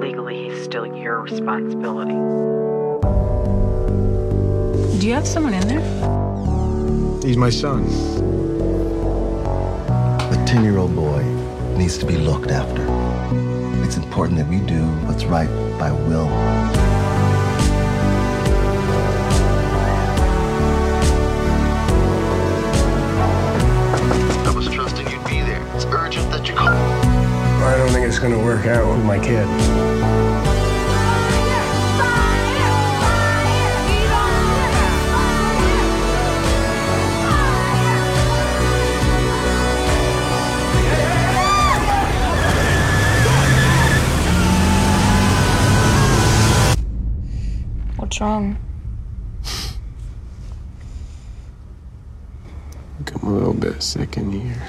legally he's still your responsibility. Do you have someone in there? He's my son. A 10 year old boy needs to be looked after. It's important that we do what's right by Will. I don't think it's gonna work out with my kid. What's wrong? I'm a little bit sick in here.